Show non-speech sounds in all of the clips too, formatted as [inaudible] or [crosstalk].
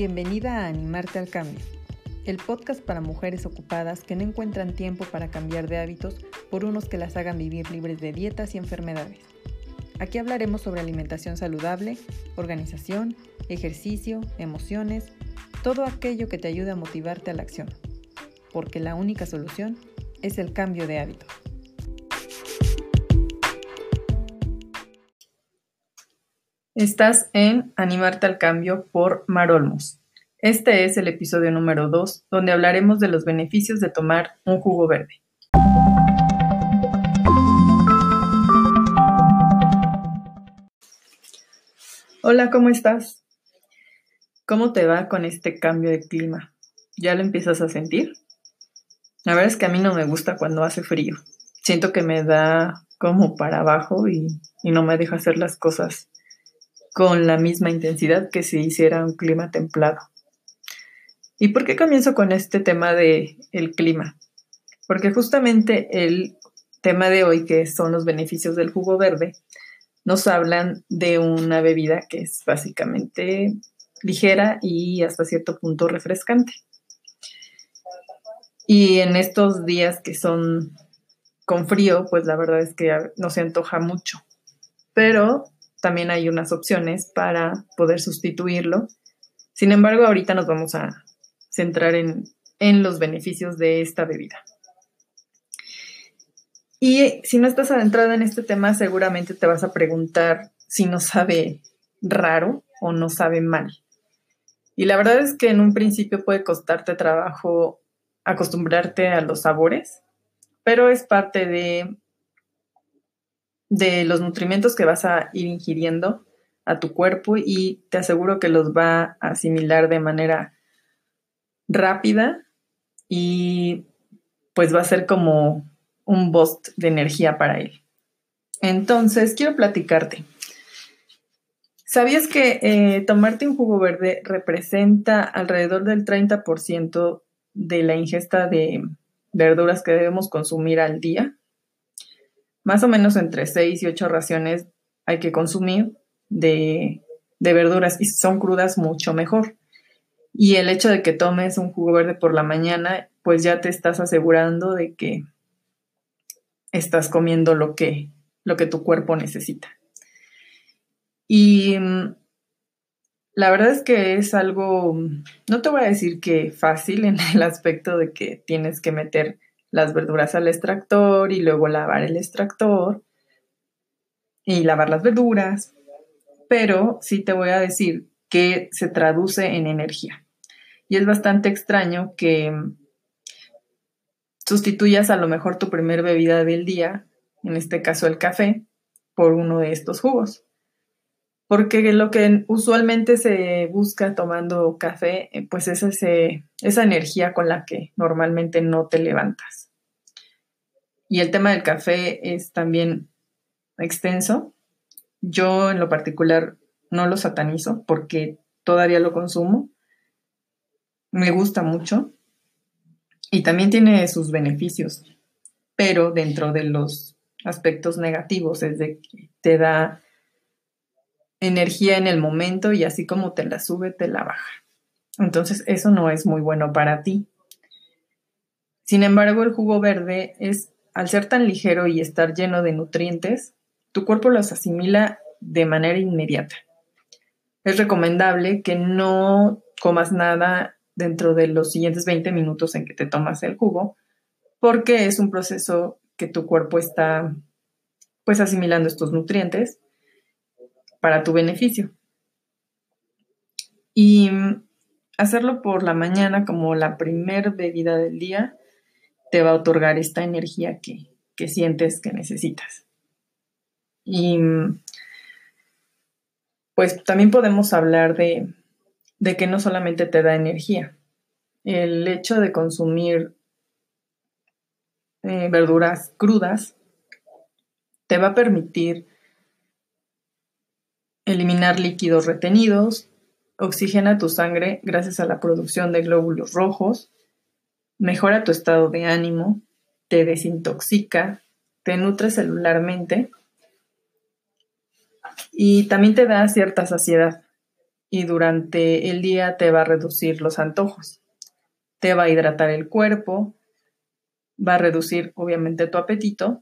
Bienvenida a Animarte al Cambio, el podcast para mujeres ocupadas que no encuentran tiempo para cambiar de hábitos por unos que las hagan vivir libres de dietas y enfermedades. Aquí hablaremos sobre alimentación saludable, organización, ejercicio, emociones, todo aquello que te ayude a motivarte a la acción, porque la única solución es el cambio de hábitos. Estás en Animarte al Cambio por Marolmos. Este es el episodio número 2, donde hablaremos de los beneficios de tomar un jugo verde. Hola, ¿cómo estás? ¿Cómo te va con este cambio de clima? ¿Ya lo empiezas a sentir? La verdad es que a mí no me gusta cuando hace frío. Siento que me da como para abajo y, y no me deja hacer las cosas con la misma intensidad que si hiciera un clima templado. ¿Y por qué comienzo con este tema de el clima? Porque justamente el tema de hoy, que son los beneficios del jugo verde, nos hablan de una bebida que es básicamente ligera y hasta cierto punto refrescante. Y en estos días que son con frío, pues la verdad es que no se antoja mucho. Pero también hay unas opciones para poder sustituirlo. Sin embargo, ahorita nos vamos a centrar en, los beneficios de esta bebida. Y si no estás adentrada en este tema, seguramente te vas a preguntar si no sabe raro o no sabe mal. Y la verdad es que en un principio puede costarte trabajo acostumbrarte a los sabores, pero es parte de de los nutrimentos que vas a ir ingiriendo a tu cuerpo y te aseguro que los va a asimilar de manera rápida y pues va a ser como un boost de energía para él. Entonces, quiero platicarte. ¿Sabías que eh, tomarte un jugo verde representa alrededor del 30% de la ingesta de verduras que debemos consumir al día? Más o menos entre 6 y 8 raciones hay que consumir de, verduras y si son crudas mucho mejor. Y el hecho de que tomes un jugo verde por la mañana, pues ya te estás asegurando de que estás comiendo lo que, lo que tu cuerpo necesita. Y mm, la verdad es que es algo, no te voy a decir que fácil en el aspecto de que tienes que meter las verduras al extractor y luego lavar el extractor y lavar las verduras, pero sí te voy a decir que se traduce en energía. Y es bastante extraño que sustituyas a lo mejor tu primer bebida del día, en este caso el café, por uno de estos jugos. Porque lo que usualmente se busca tomando café, eh, pues es ese, esa energía con la que normalmente no te levantas. Y el tema del café es también extenso. Yo en lo particular no lo satanizo porque todavía lo consumo. Me gusta mucho y también tiene sus beneficios, pero dentro de los aspectos negativos es de que te da energía en el momento y así como te la sube, te la baja. Entonces eso no es muy bueno para ti. Sin embargo, el jugo verde es al ser tan ligero y estar lleno de nutrientes, tu cuerpo los asimila de manera inmediata. Es recomendable que no comas nada dentro de los siguientes 20 minutos en que te tomas el jugo, porque es un proceso que tu cuerpo está pues asimilando estos nutrientes para tu beneficio. Y hacerlo por la mañana como la primer bebida del día te va a otorgar esta energía que, sientes que necesitas. Y pues también podemos hablar de, que no solamente te da energía, el hecho de consumir eh, verduras crudas te va a permitir eliminar líquidos retenidos, oxigena tu sangre gracias a la producción de glóbulos rojos, mejora tu estado de ánimo, te desintoxica, te nutre celularmente. Y también te da cierta saciedad. y durante el día te va a reducir los antojos, te va a hidratar el cuerpo, va a reducir obviamente tu apetito.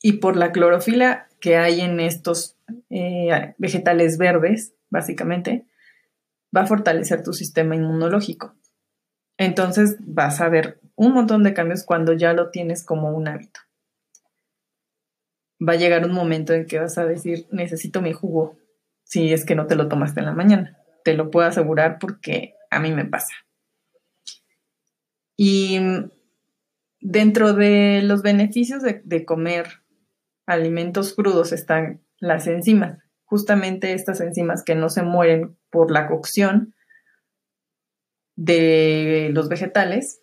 Y por la clorofila que hay en estos eh, vegetales verdes, básicamente, va a fortalecer tu sistema inmunológico. Entonces vas a ver un montón de cambios cuando ya lo tienes como un hábito. Va a llegar un momento en que vas a decir, necesito mi jugo, si es que no te lo tomaste en la mañana. Te lo puedo asegurar porque a mí me pasa. Y dentro de los beneficios de, de comer alimentos crudos están las enzimas, justamente estas enzimas que no se mueren por la cocción de los vegetales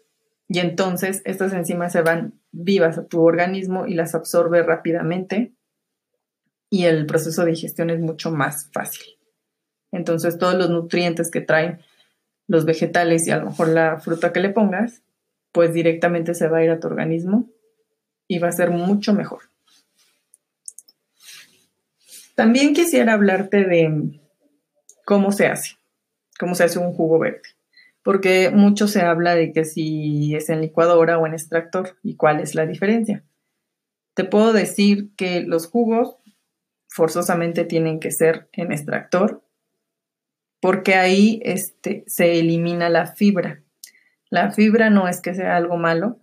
y entonces estas enzimas se van vivas a tu organismo y las absorbe rápidamente y el proceso de digestión es mucho más fácil. Entonces todos los nutrientes que traen los vegetales y a lo mejor la fruta que le pongas, pues directamente se va a ir a tu organismo y va a ser mucho mejor. También quisiera hablarte de cómo se hace, cómo se hace un jugo verde, porque mucho se habla de que si es en licuadora o en extractor y cuál es la diferencia. Te puedo decir que los jugos forzosamente tienen que ser en extractor, porque ahí este, se elimina la fibra. La fibra no es que sea algo malo,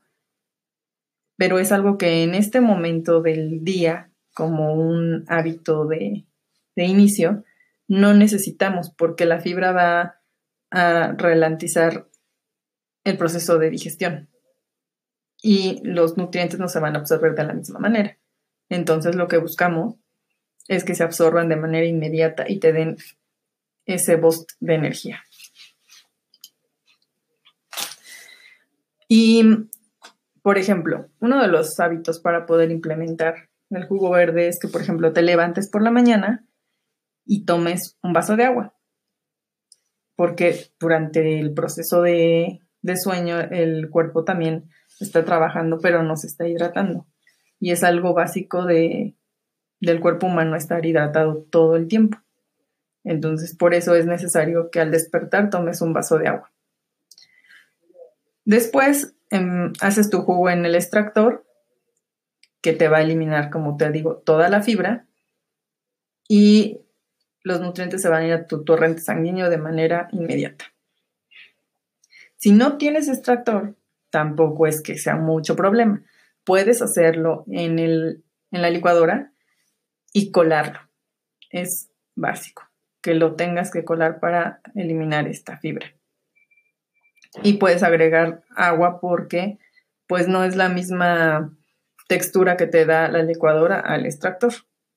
pero es algo que en este momento del día como un hábito de, inicio, no necesitamos porque la fibra va a ralentizar el proceso de digestión y los nutrientes no se van a absorber de la misma manera. Entonces lo que buscamos es que se absorban de manera inmediata y te den ese boost de energía. Y, por ejemplo, uno de los hábitos para poder implementar el jugo verde es que, por ejemplo, te levantes por la mañana y tomes un vaso de agua. Porque durante el proceso de, sueño el cuerpo también está trabajando, pero no se está hidratando. Y es algo básico de, del cuerpo humano estar hidratado todo el tiempo. Entonces, por eso es necesario que al despertar tomes un vaso de agua. Después, em, haces tu jugo en el extractor que te va a eliminar, como te digo, toda la fibra y los nutrientes se van a ir a tu torrente sanguíneo de manera inmediata. Si no tienes extractor, tampoco es que sea mucho problema. Puedes hacerlo en, el, en la licuadora y colarlo. Es básico que lo tengas que colar para eliminar esta fibra. Y puedes agregar agua porque pues no es la misma textura que te da la licuadora al extractor.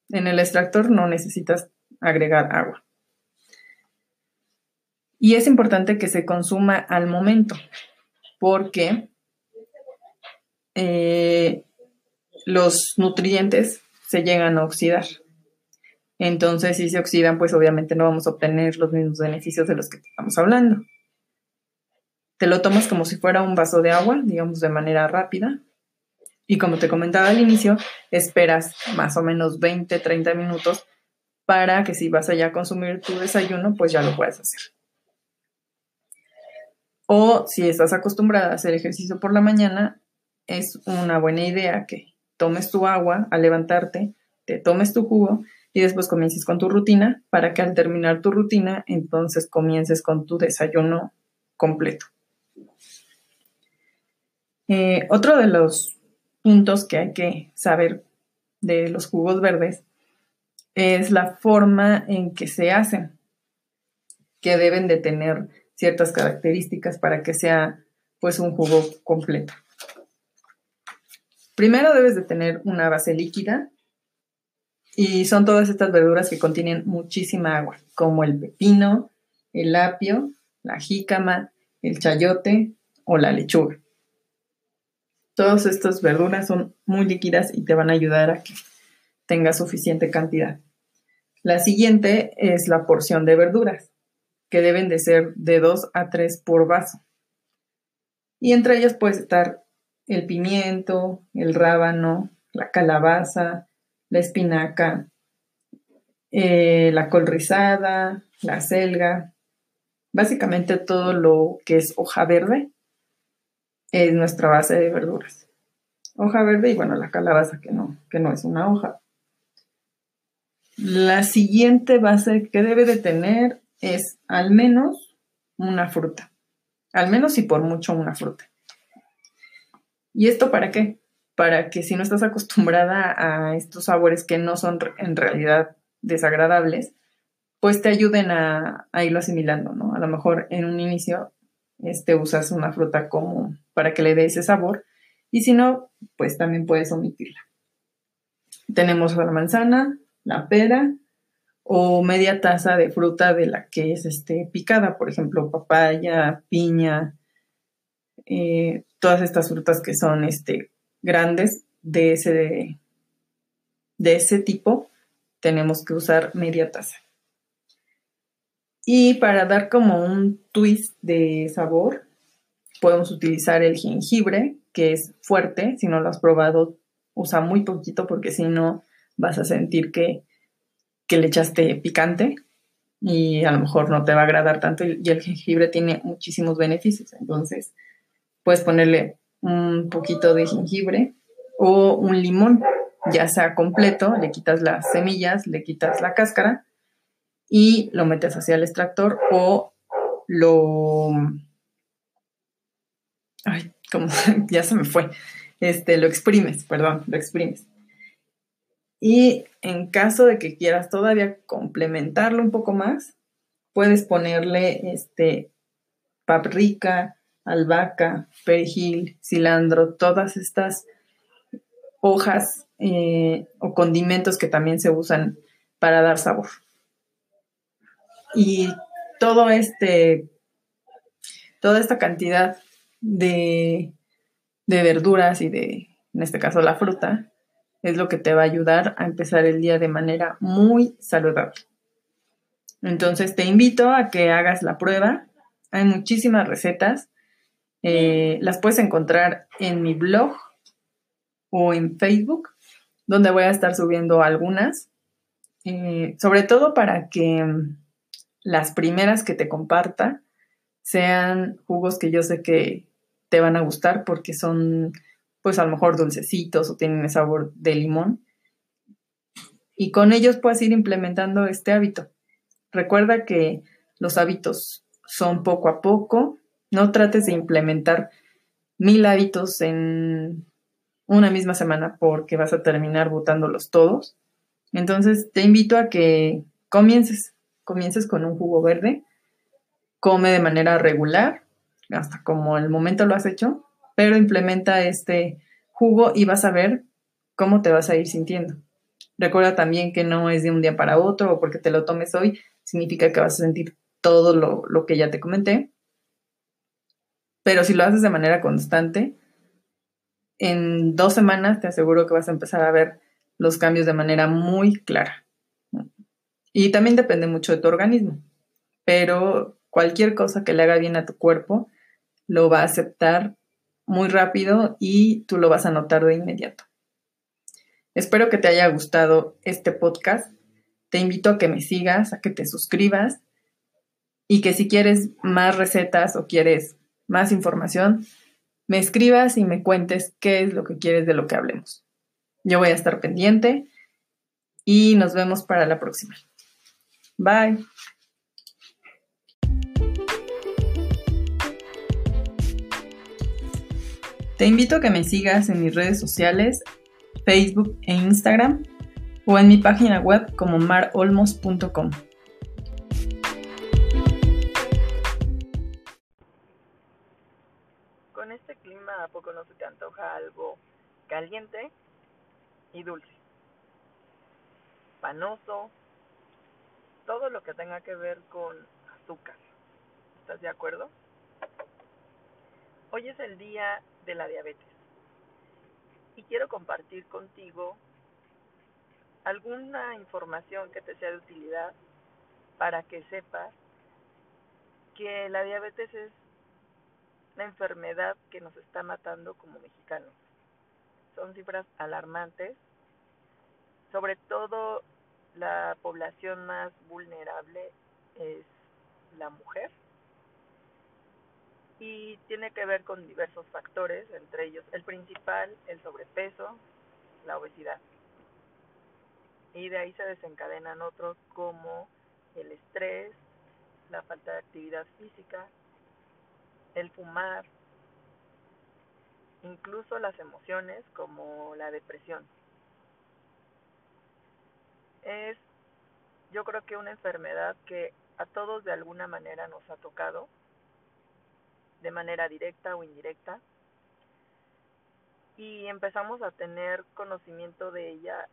En el extractor no necesitas agregar agua. Y es importante que se consuma al momento, porque eh, los nutrientes se llegan a oxidar. Entonces, si se oxidan, pues obviamente no vamos a obtener los mismos beneficios de los que estamos hablando. Te lo tomas como si fuera un vaso de agua, digamos de manera rápida, y como te comentaba al inicio, esperas más o menos 20, 30 minutos para que si vas allá a consumir tu desayuno, pues ya lo puedes hacer. O si estás acostumbrada a hacer ejercicio por la mañana, es una buena idea que tomes tu agua al levantarte, te tomes tu jugo y después comiences con tu rutina para que al terminar tu rutina, entonces comiences con tu desayuno completo. Eh, otro de los puntos que hay que saber de los jugos verdes es la forma en que se hacen, que deben de tener ciertas características para que sea pues un jugo completo. Primero debes de tener una base líquida y son todas estas verduras que contienen muchísima agua, como el pepino, el apio, la jícama, el chayote o la lechuga. Todas estas verduras son muy líquidas y te van a ayudar a que tengas suficiente cantidad. La siguiente es la porción de verduras, que deben de ser de 2 a 3 por vaso. Y entre ellas puede estar el pimiento, el rábano, la calabaza, la espinaca, eh, la col rizada, la selga, básicamente todo lo que es hoja verde es nuestra base de verduras. Hoja verde y bueno, la calabaza que no, que no es una hoja. La siguiente base que debe de tener es al menos una fruta. Al menos y por mucho una fruta. ¿Y esto para qué? Para que si no estás acostumbrada a estos sabores que no son en realidad desagradables, pues te ayuden a, irlo asimilando, ¿no? A lo mejor en un inicio este, usas una fruta como para que le dé ese sabor y si no, pues también puedes omitirla. Tenemos la manzana, la pera o media taza de fruta de la que es este, picada, por ejemplo, papaya, piña, eh, todas estas frutas que son este, grandes de ese, de ese tipo, tenemos que usar media taza. Y para dar como un twist de sabor, podemos utilizar el jengibre, que es fuerte. Si no lo has probado, usa muy poquito porque si no vas a sentir que, que le echaste picante y a lo mejor no te va a agradar tanto. Y el jengibre tiene muchísimos beneficios. Entonces, puedes ponerle un poquito de jengibre o un limón, ya sea completo, le quitas las semillas, le quitas la cáscara y lo metes hacia el extractor o lo... Ay, como [laughs] ya se me fue. Este, lo exprimes, perdón, lo exprimes. Y en caso de que quieras todavía complementarlo un poco más, puedes ponerle este paprika, albahaca, perejil, cilantro, todas estas hojas eh, o condimentos que también se usan para dar sabor. Y todo este, toda esta cantidad de, de verduras y de, en este caso, la fruta, es lo que te va a ayudar a empezar el día de manera muy saludable. Entonces te invito a que hagas la prueba. Hay muchísimas recetas. Eh, las puedes encontrar en mi blog o en Facebook, donde voy a estar subiendo algunas, eh, sobre todo para que las primeras que te comparta sean jugos que yo sé que te van a gustar porque son pues a lo mejor dulcecitos o tienen el sabor de limón. Y con ellos puedes ir implementando este hábito. Recuerda que los hábitos son poco a poco. No trates de implementar mil hábitos en una misma semana porque vas a terminar botándolos todos. Entonces te invito a que comiences comiences con un jugo verde, come de manera regular, hasta como el momento lo has hecho, pero implementa este jugo y vas a ver cómo te vas a ir sintiendo. Recuerda también que no es de un día para otro o porque te lo tomes hoy, significa que vas a sentir todo lo, lo que ya te comenté. Pero si lo haces de manera constante, en dos semanas te aseguro que vas a empezar a ver los cambios de manera muy clara. Y también depende mucho de tu organismo, pero cualquier cosa que le haga bien a tu cuerpo lo va a aceptar muy rápido y tú lo vas a notar de inmediato. Espero que te haya gustado este podcast. Te invito a que me sigas, a que te suscribas y que si quieres más recetas o quieres más información, me escribas y me cuentes qué es lo que quieres de lo que hablemos. Yo voy a estar pendiente y nos vemos para la próxima. Bye. Te invito a que me sigas en mis redes sociales, Facebook e Instagram, o en mi página web como marolmos.com. Con este clima, ¿a poco no se te antoja algo caliente y dulce? Panoso, todo lo que tenga que ver con azúcar. ¿Estás de acuerdo? Hoy es el día de la diabetes y quiero compartir contigo alguna información que te sea de utilidad para que sepas que la diabetes es la enfermedad que nos está matando como mexicanos. Son cifras alarmantes, sobre todo la población más vulnerable es la mujer y tiene que ver con diversos factores, entre ellos el principal, el sobrepeso, la obesidad. Y de ahí se desencadenan otros como el estrés, la falta de actividad física, el fumar, incluso las emociones como la depresión. Es yo creo que una enfermedad que a todos de alguna manera nos ha tocado, de manera directa o indirecta, y empezamos a tener conocimiento de ella,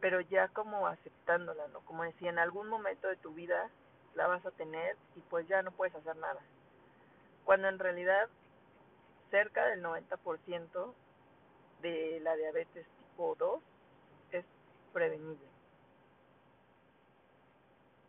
pero ya como aceptándola, ¿no? Como decía, en algún momento de tu vida la vas a tener y pues ya no puedes hacer nada. Cuando en realidad cerca del 90% de la diabetes tipo 2 es prevenible.